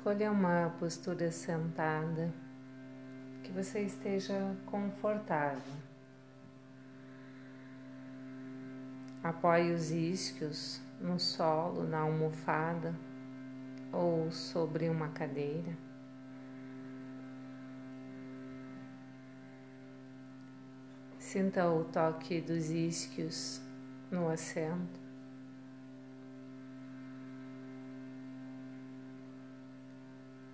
Escolha uma postura sentada que você esteja confortável. Apoie os isquios no solo, na almofada ou sobre uma cadeira. Sinta o toque dos isquios no assento.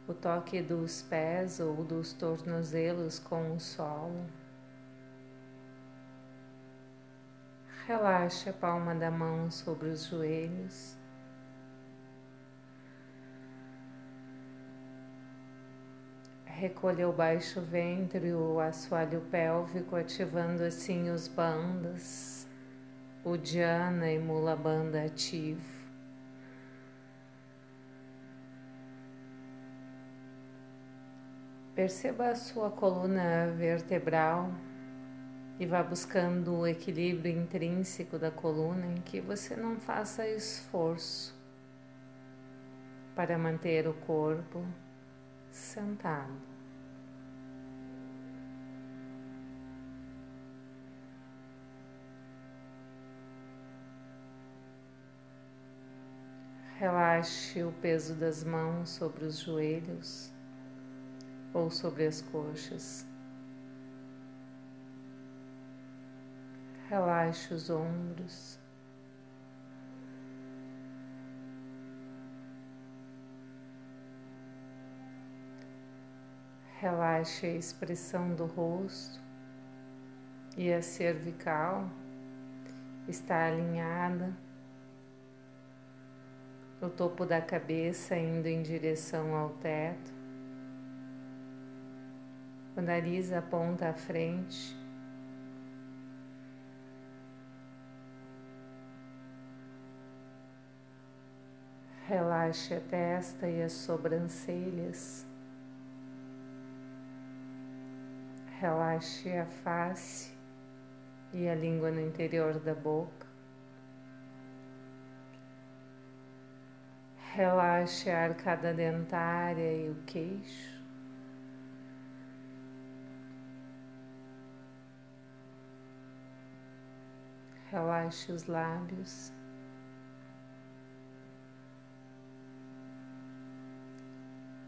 O toque dos pés ou dos tornozelos com o solo. Relaxe a palma da mão sobre os joelhos. Recolha o baixo ventre, o assoalho pélvico, ativando assim os bandas, o Dhyana e Mula Banda ativo. Perceba a sua coluna vertebral e vá buscando o equilíbrio intrínseco da coluna em que você não faça esforço para manter o corpo sentado. Relaxe o peso das mãos sobre os joelhos ou sobre as coxas. Relaxe os ombros. Relaxe a expressão do rosto e a cervical está alinhada, o topo da cabeça indo em direção ao teto, o nariz aponta à frente. Relaxe a testa e as sobrancelhas. Relaxe a face e a língua no interior da boca. Relaxe a arcada dentária e o queixo. Relaxe os lábios.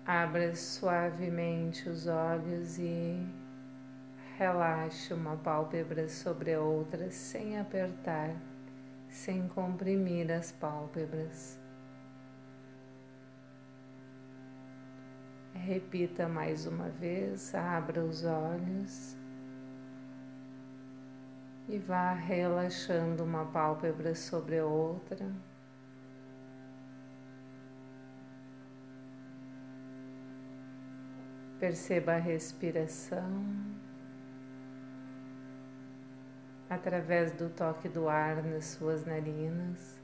Abra suavemente os olhos e Relaxe uma pálpebra sobre a outra sem apertar, sem comprimir as pálpebras. Repita mais uma vez, abra os olhos e vá relaxando uma pálpebra sobre a outra. Perceba a respiração através do toque do ar nas suas narinas.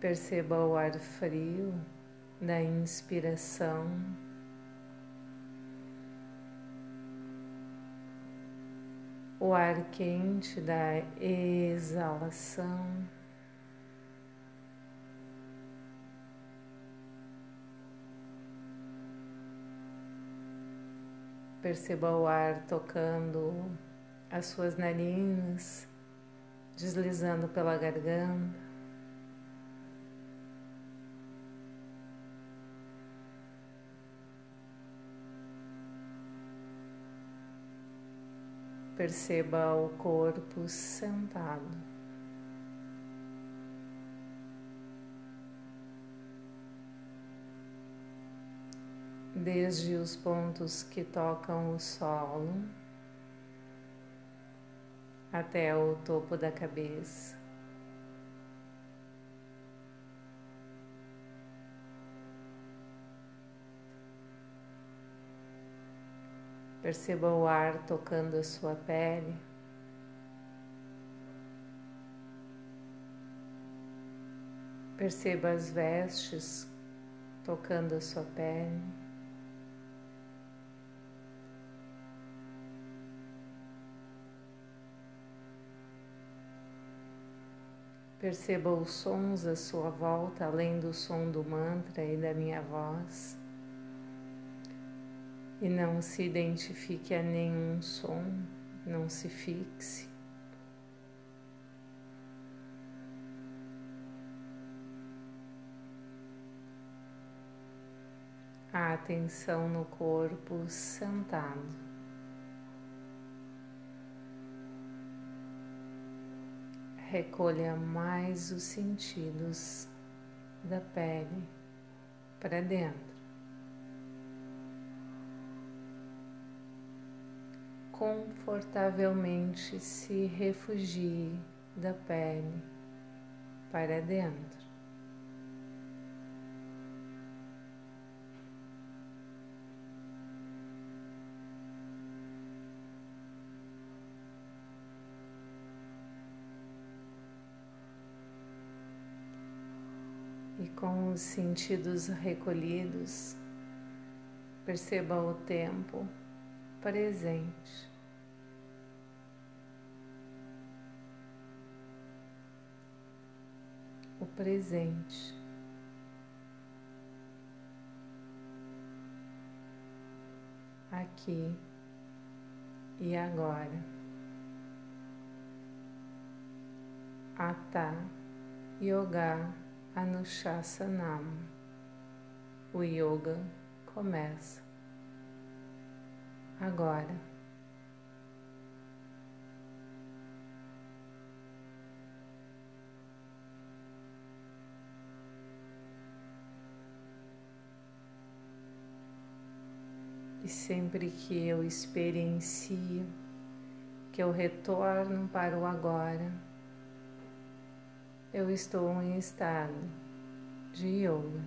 Perceba o ar frio da inspiração. O ar quente da exalação. Perceba o ar tocando as suas narinas, deslizando pela garganta. Perceba o corpo sentado. desde os pontos que tocam o solo até o topo da cabeça. Perceba o ar tocando a sua pele. Perceba as vestes tocando a sua pele. Perceba os sons à sua volta, além do som do mantra e da minha voz. E não se identifique a nenhum som, não se fixe. A atenção no corpo sentado. recolha mais os sentidos da pele para dentro. Confortavelmente se refugie da pele para dentro. e com os sentidos recolhidos, perceba o tempo presente. O presente. Aqui e agora. Ata Yoga Anushasanam. O yoga começa agora. Sempre que eu experiencio, que eu retorno para o agora, eu estou em estado de yoga.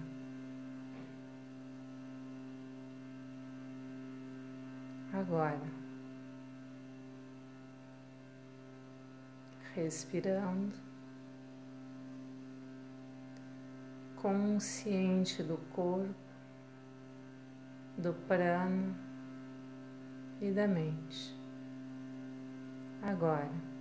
Agora, respirando, consciente do corpo, do prano e da mente. Agora.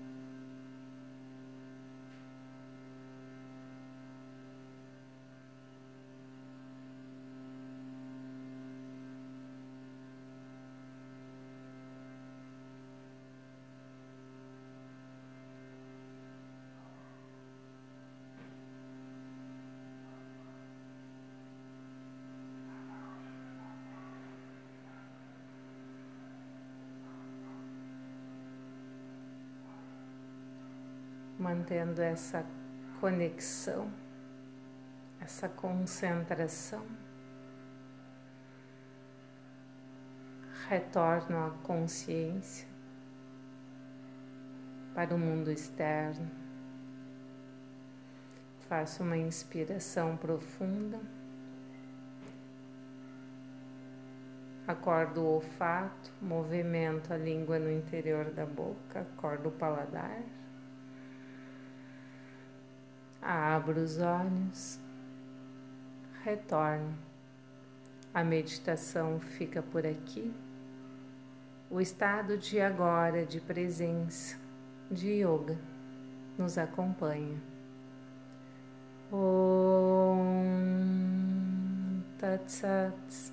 Mantendo essa conexão, essa concentração. Retorno à consciência para o mundo externo. Faço uma inspiração profunda. Acordo o olfato, movimento a língua no interior da boca, acordo o paladar. Abro os olhos, retorno. A meditação fica por aqui. O estado de agora, de presença, de yoga, nos acompanha. Om Tat Sat.